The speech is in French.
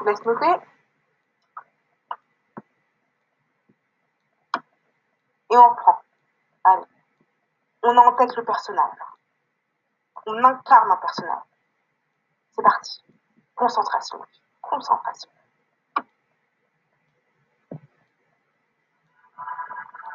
vous laisse noter. Et on reprend. Allez. On a en tête le personnage. On incarne un personnage. C'est parti. Concentration. Concentration.